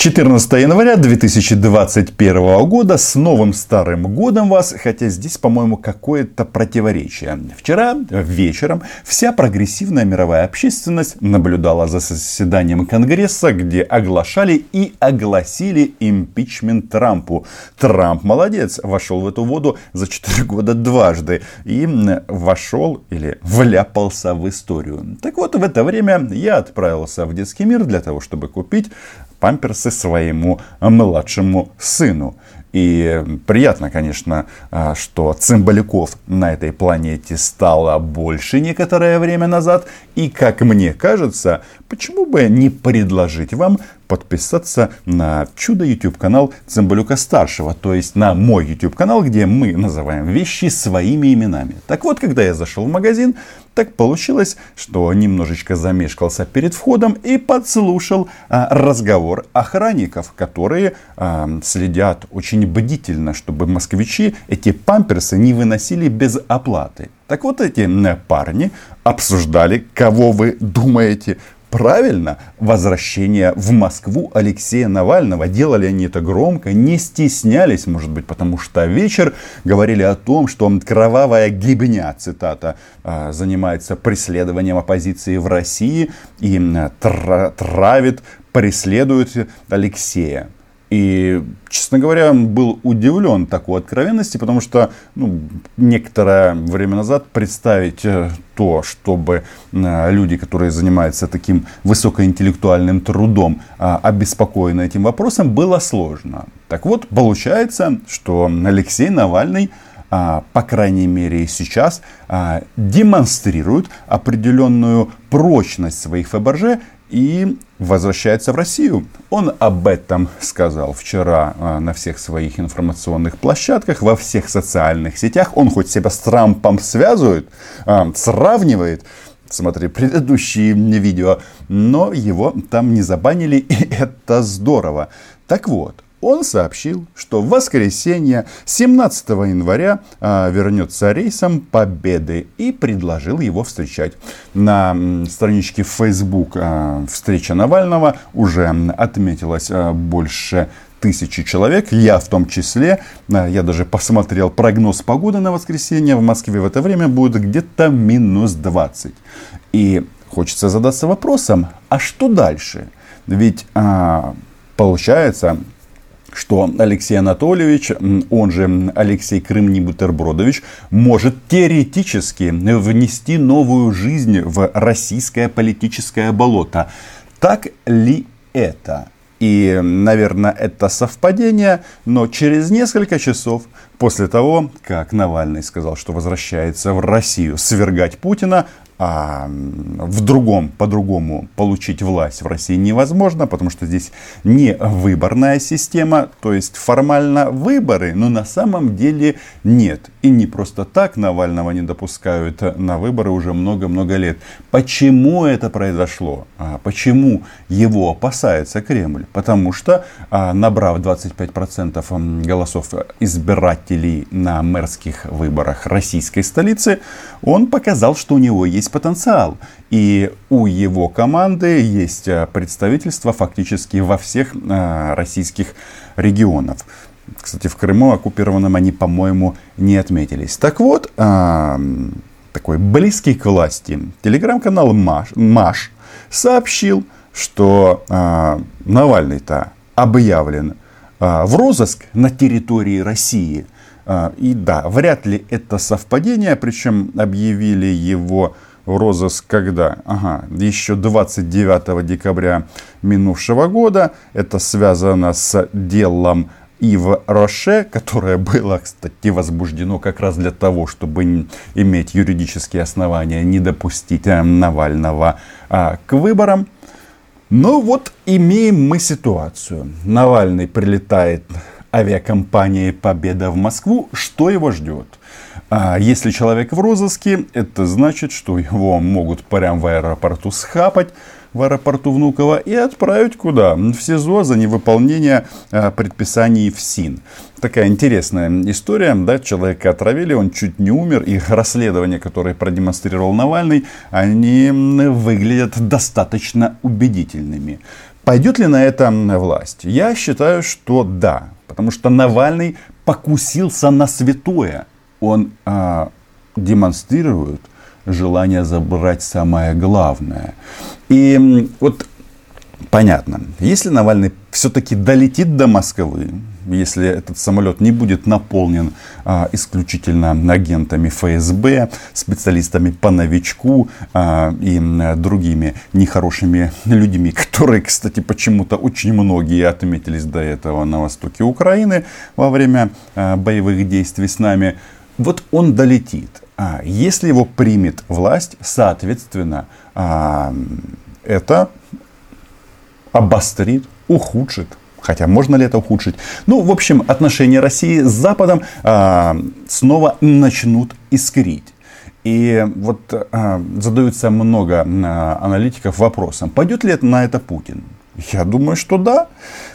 14 января 2021 года с новым старым годом вас, хотя здесь, по-моему, какое-то противоречие. Вчера вечером вся прогрессивная мировая общественность наблюдала за заседанием Конгресса, где оглашали и огласили импичмент Трампу. Трамп молодец, вошел в эту воду за 4 года дважды и вошел или вляпался в историю. Так вот, в это время я отправился в детский мир для того, чтобы купить памперсы своему младшему сыну. И приятно, конечно, а, что цимбалюков на этой планете стало больше некоторое время назад. И, как мне кажется, почему бы не предложить вам подписаться на чудо YouTube канал Цимбалюка Старшего, то есть на мой YouTube канал, где мы называем вещи своими именами. Так вот, когда я зашел в магазин, так получилось, что немножечко замешкался перед входом и подслушал а, разговор охранников, которые а, следят очень бдительно, чтобы москвичи эти памперсы не выносили без оплаты. Так вот эти парни обсуждали, кого вы думаете Правильно, возвращение в Москву Алексея Навального. Делали они это громко, не стеснялись, может быть, потому что вечер говорили о том, что кровавая гибня, цитата, а, занимается преследованием оппозиции в России и травит, преследует Алексея. И, честно говоря, был удивлен такой откровенности, потому что ну, некоторое время назад представить э, то, чтобы э, люди, которые занимаются таким высокоинтеллектуальным трудом, а, обеспокоены этим вопросом, было сложно. Так вот, получается, что Алексей Навальный а, по крайней мере сейчас, а, демонстрирует определенную прочность своих ФБРЖ и возвращается в Россию. Он об этом сказал вчера а, на всех своих информационных площадках, во всех социальных сетях. Он хоть себя с Трампом связывает, а, сравнивает, смотри предыдущие видео, но его там не забанили, и это здорово. Так вот, он сообщил, что в воскресенье 17 января а, вернется рейсом Победы и предложил его встречать. На страничке Facebook а, встреча Навального уже отметилось а, больше тысячи человек, я в том числе. Я даже посмотрел прогноз погоды на воскресенье. В Москве в это время будет где-то минус 20. И хочется задаться вопросом, а что дальше? Ведь а, получается, что Алексей Анатольевич, он же Алексей Крымни Бутербродович, может теоретически внести новую жизнь в российское политическое болото. Так ли это? И, наверное, это совпадение, но через несколько часов после того, как Навальный сказал, что возвращается в Россию свергать Путина, а в другом, по-другому получить власть в России невозможно, потому что здесь не выборная система, то есть формально выборы, но на самом деле нет. И не просто так Навального не допускают на выборы уже много-много лет. Почему это произошло? А почему его опасается Кремль? Потому что, а, набрав 25% голосов избирателей на мэрских выборах российской столицы, он показал, что у него есть есть потенциал. И у его команды есть э, представительство фактически во всех э, российских регионах. Кстати, в Крыму оккупированном они, по-моему, не отметились. Так вот, такой близкий к власти телеграм-канал Маш, Маш сообщил, что Навальный-то объявлен в розыск на территории России. И да, вряд ли это совпадение, причем объявили его розыск когда? Ага, еще 29 декабря минувшего года. Это связано с делом Ива Роше, которое было, кстати, возбуждено как раз для того, чтобы иметь юридические основания не допустить э, Навального а, к выборам. Но вот имеем мы ситуацию. Навальный прилетает авиакомпанией «Победа» в Москву. Что его ждет? А если человек в розыске, это значит, что его могут прямо в аэропорту схапать, в аэропорту Внуково и отправить куда? В СИЗО за невыполнение а, предписаний в СИН. Такая интересная история, да, человека отравили, он чуть не умер, и расследования, которые продемонстрировал Навальный, они выглядят достаточно убедительными. Пойдет ли на это власть? Я считаю, что да. Потому что Навальный покусился на святое. Он а, демонстрирует желание забрать самое главное. И вот понятно, если Навальный все-таки долетит до Москвы, если этот самолет не будет наполнен а, исключительно агентами ФСБ, специалистами по новичку а, и а, другими нехорошими людьми, которые, кстати, почему-то очень многие отметились до этого на востоке Украины во время а, боевых действий с нами, вот он долетит. А если его примет власть, соответственно, а, это обострит, ухудшит Хотя можно ли это ухудшить? Ну, в общем, отношения России с Западом а, снова начнут искрить. И вот а, задаются много а, аналитиков вопросом, пойдет ли это на это Путин? Я думаю, что да.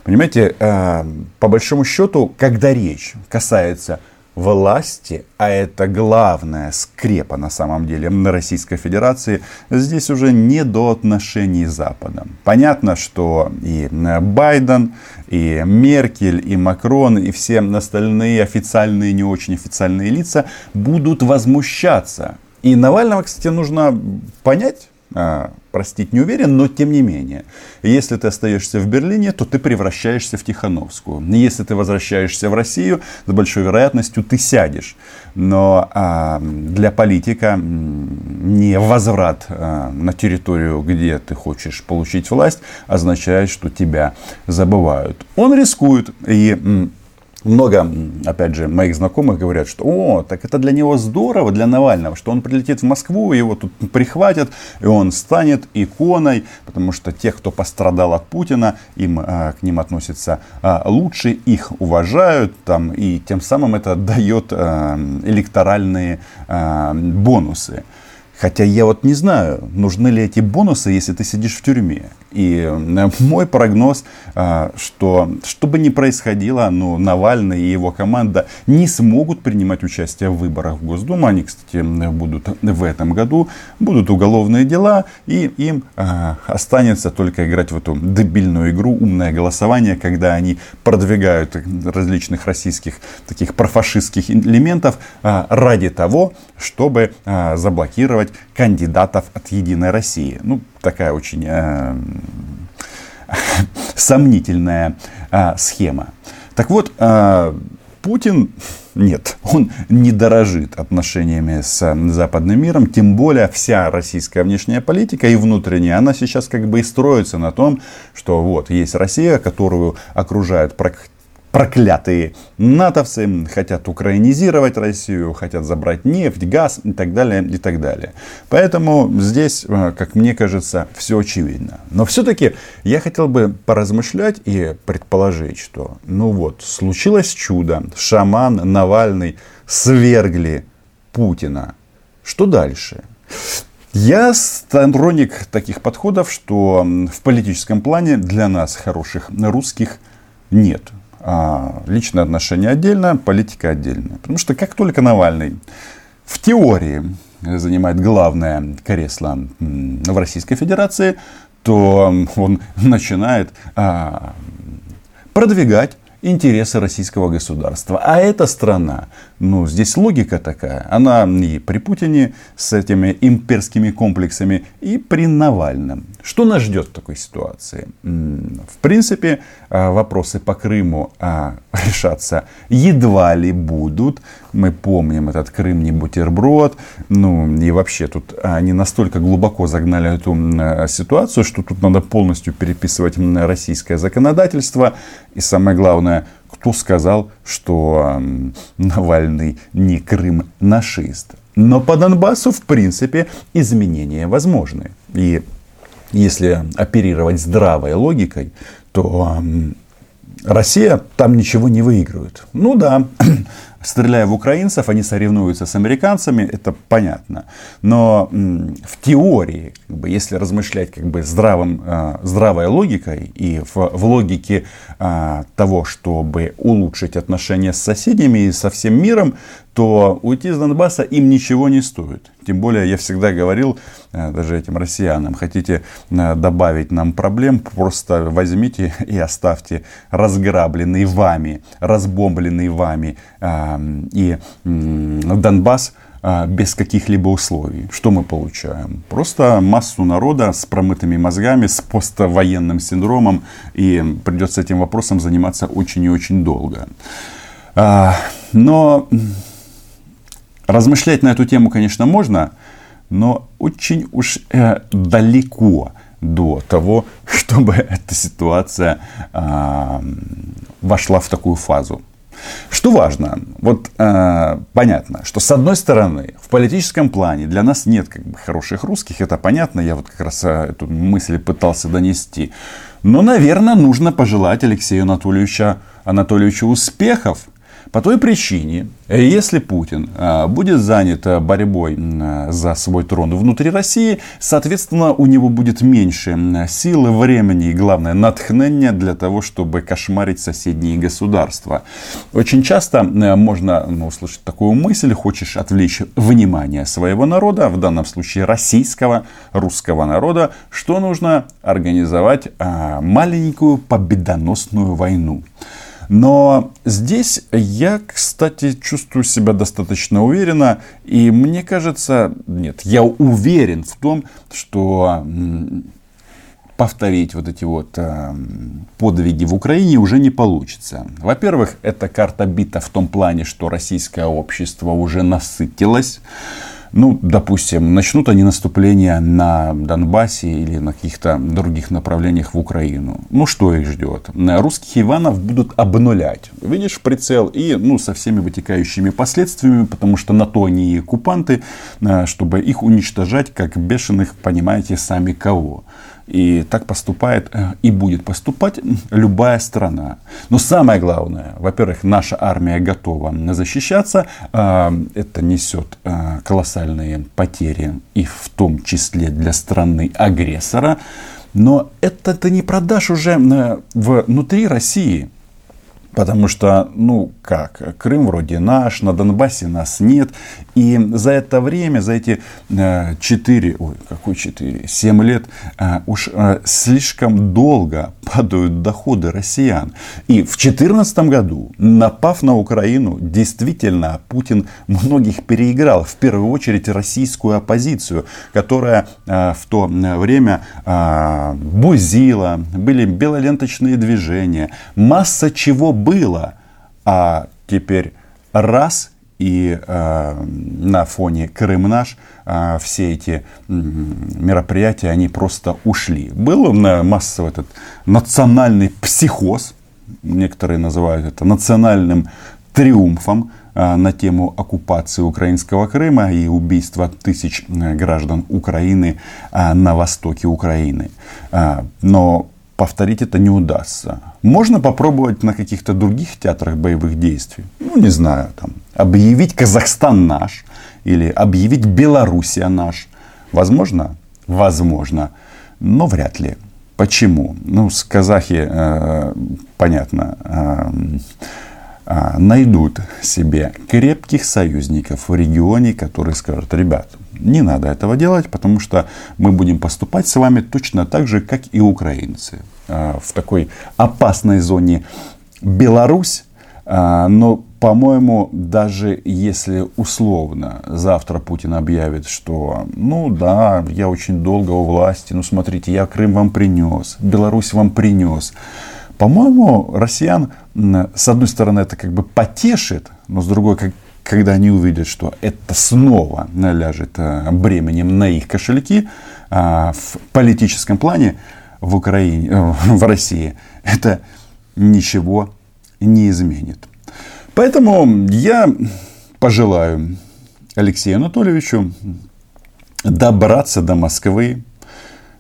Понимаете, а, по большому счету, когда речь касается власти, а это главная скрепа на самом деле на Российской Федерации, здесь уже не до отношений с Западом. Понятно, что и Байден, и Меркель, и Макрон, и все остальные официальные и не очень официальные лица будут возмущаться. И Навального, кстати, нужно понять, а, простить не уверен, но тем не менее. Если ты остаешься в Берлине, то ты превращаешься в Тихановскую. Если ты возвращаешься в Россию, с большой вероятностью ты сядешь. Но а, для политика не возврат а, на территорию, где ты хочешь получить власть, означает, что тебя забывают. Он рискует и много, опять же, моих знакомых говорят, что о, так это для него здорово, для Навального, что он прилетит в Москву, его тут прихватят, и он станет иконой, потому что тех, кто пострадал от Путина, им а, к ним относятся а, лучше, их уважают, там, и тем самым это дает а, электоральные бонусы. Хотя я вот не знаю, нужны ли эти бонусы, если ты сидишь в тюрьме. И э, мой прогноз, а, что что бы ни происходило, но Навальный и его команда не смогут принимать участие в выборах в Госдуму. Они, кстати, будут в этом году. Будут уголовные дела, и им а, останется только играть в эту дебильную игру «Умное голосование», когда они продвигают различных российских таких профашистских элементов ради того, чтобы заблокировать кандидатов от «Единой России». Ну, такая очень э, сомнительная э, схема. Так вот, э, Путин нет, он не дорожит отношениями с западным миром, тем более вся российская внешняя политика и внутренняя, она сейчас как бы и строится на том, что вот есть Россия, которую окружают проклятые натовцы хотят украинизировать Россию, хотят забрать нефть, газ и так далее, и так далее. Поэтому здесь, э, как мне кажется, все очевидно. Но все-таки я хотел бы поразмышлять и предположить, что, ну вот, случилось чудо, шаман Навальный свергли Путина. Что дальше? Я сторонник таких подходов, что в политическом плане для нас, хороших русских, нет. А, личные отношения отдельно, политика отдельно. Потому что как только Навальный в теории занимает главное кресло в Российской Федерации, то он начинает а, продвигать интересы российского государства. А эта страна, ну, здесь логика такая, она и при Путине с этими имперскими комплексами, и при Навальном. Что нас ждет в такой ситуации? В принципе, а, вопросы по Крыму а, решаться едва ли будут. Мы помним этот Крым не бутерброд. Ну и вообще тут они настолько глубоко загнали эту ситуацию, что тут надо полностью переписывать российское законодательство. И самое главное, кто сказал, что Навальный не Крым-нашист. Но по Донбассу, в принципе, изменения возможны. И если оперировать здравой логикой, то Россия там ничего не выигрывает. Ну да, стреляя в украинцев, они соревнуются с американцами, это понятно. Но в теории, как бы, если размышлять как бы здравым, э, здравой логикой и в, в логике э, того, чтобы улучшить отношения с соседями и со всем миром, то уйти из Донбасса им ничего не стоит. Тем более, я всегда говорил, э, даже этим россиянам, хотите э, добавить нам проблем, просто возьмите и оставьте разграбленный вами, разбомбленный вами э, и Донбасс без каких-либо условий. Что мы получаем? Просто массу народа с промытыми мозгами, с поствоенным синдромом, и придется этим вопросом заниматься очень и очень долго. Но Размышлять на эту тему, конечно, можно, но очень уж э, далеко до того, чтобы эта ситуация э, вошла в такую фазу. Что важно, вот э, понятно, что с одной стороны в политическом плане для нас нет как бы хороших русских, это понятно, я вот как раз э, эту мысль пытался донести. Но, наверное, нужно пожелать Алексею Анатольевичу, Анатольевичу успехов по той причине, если Путин а, будет занят а, борьбой за свой трон внутри России, соответственно, у него будет меньше силы, времени и, главное, натхнения для того, чтобы кошмарить соседние государства. Очень часто можно ну, услышать такую мысль, хочешь отвлечь внимание своего народа, в данном случае российского, русского народа, что нужно организовать маленькую победоносную войну. Но здесь я, кстати, чувствую себя достаточно уверенно. И мне кажется, нет, я уверен в том, что повторить вот эти вот э, подвиги в Украине уже не получится. Во-первых, эта карта бита в том плане, что российское общество уже насытилось ну, допустим, начнут они наступление на Донбассе или на каких-то других направлениях в Украину. Ну, что их ждет? Русских Иванов будут обнулять. Видишь, прицел и, ну, со всеми вытекающими последствиями, потому что на то они и оккупанты, э, чтобы их уничтожать, как бешеных, понимаете, сами кого. И так поступает э, и будет поступать любая страна. Но самое главное, во-первых, наша армия готова защищаться. Э, это несет э, колоссальные потери и в том числе для страны агрессора. Но это ты не продашь уже внутри России. Потому что, ну как, Крым вроде наш, на Донбассе нас нет. И за это время, за эти э, 4, ой, какой 4, 7 лет, э, уж э, слишком долго падают доходы россиян. И в 2014 году, напав на Украину, действительно Путин многих переиграл. В первую очередь российскую оппозицию, которая э, в то время э, бузила, были белоленточные движения, масса чего было. А теперь раз и э, на фоне Крым наш э, все эти э, мероприятия, они просто ушли. Был э, массовый этот национальный психоз, некоторые называют это национальным триумфом э, на тему оккупации украинского Крыма и убийства тысяч э, граждан Украины на востоке Украины. Но повторить это не удастся. Можно попробовать на каких-то других театрах боевых действий. Ну, не знаю, там, объявить Казахстан наш или объявить Белоруссия наш. Возможно? Возможно. Но вряд ли. Почему? Ну, с казахи, э, понятно, э, э, найдут себе крепких союзников в регионе, которые скажут, ребят, не надо этого делать, потому что мы будем поступать с вами точно так же, как и украинцы. Э, в такой опасной зоне Беларусь, э, но по-моему, даже если условно завтра Путин объявит, что, ну да, я очень долго у власти, ну смотрите, я Крым вам принес, Беларусь вам принес. По-моему, россиян, с одной стороны, это как бы потешит, но с другой, как, когда они увидят, что это снова ляжет э, бременем на их кошельки в политическом плане в Украине, в России, это ничего не изменит. Поэтому я пожелаю Алексею Анатольевичу добраться до Москвы.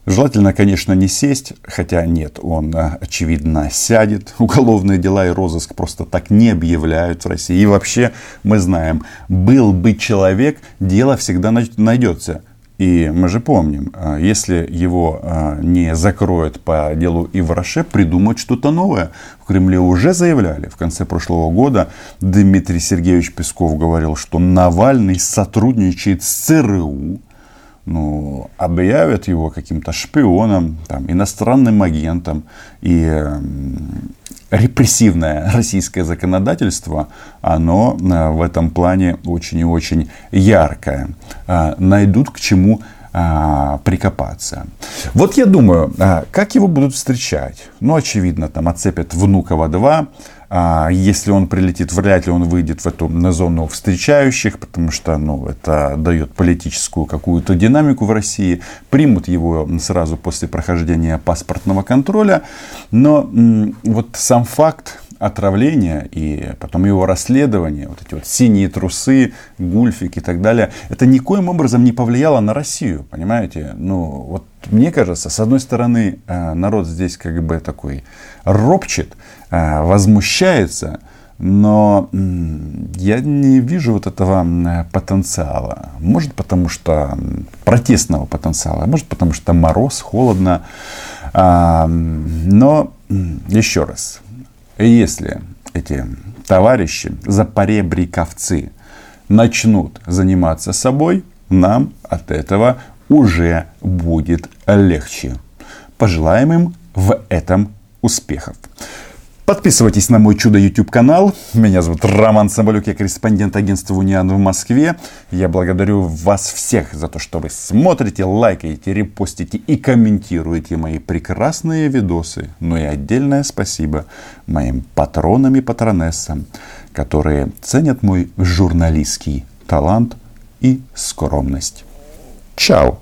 Желательно, конечно, не сесть, хотя нет, он, а, очевидно, сядет. Уголовные дела и розыск просто так не объявляют в России. И вообще, мы знаем, был бы человек, дело всегда найдется. И мы же помним, а, если его а, не закроют по делу Ивраше, придумают что-то новое. В Кремле уже заявляли. В конце прошлого года Дмитрий Сергеевич Песков говорил, что Навальный сотрудничает с ЦРУ. Ну, объявят его каким-то шпионом, там, иностранным агентом. И репрессивное российское законодательство, оно э, в этом плане очень и очень яркое. Э, найдут к чему э, прикопаться. Вот я думаю, как его будут встречать? Ну, очевидно, там отцепят Внуково 2, а если он прилетит, вряд ли он выйдет в эту на зону встречающих, потому что ну, это дает политическую какую-то динамику в России. Примут его сразу после прохождения паспортного контроля. Но вот сам факт отравления и потом его расследование, вот эти вот синие трусы, гульфик и так далее, это никоим образом не повлияло на Россию, понимаете? Ну, вот мне кажется, с одной стороны, э, народ здесь как бы такой ропчет, э, возмущается, но я не вижу вот этого потенциала. Может потому что протестного потенциала, а может потому что мороз, холодно. Но еще раз, если эти товарищи, запоребриковцы, начнут заниматься собой, нам от этого уже будет легче. Пожелаем им в этом успехов. Подписывайтесь на мой чудо YouTube канал. Меня зовут Роман Соболюк, я корреспондент агентства Униан в Москве. Я благодарю вас всех за то, что вы смотрите, лайкаете, репостите и комментируете мои прекрасные видосы. Ну и отдельное спасибо моим патронам и патронессам, которые ценят мой журналистский талант и скромность. Чао!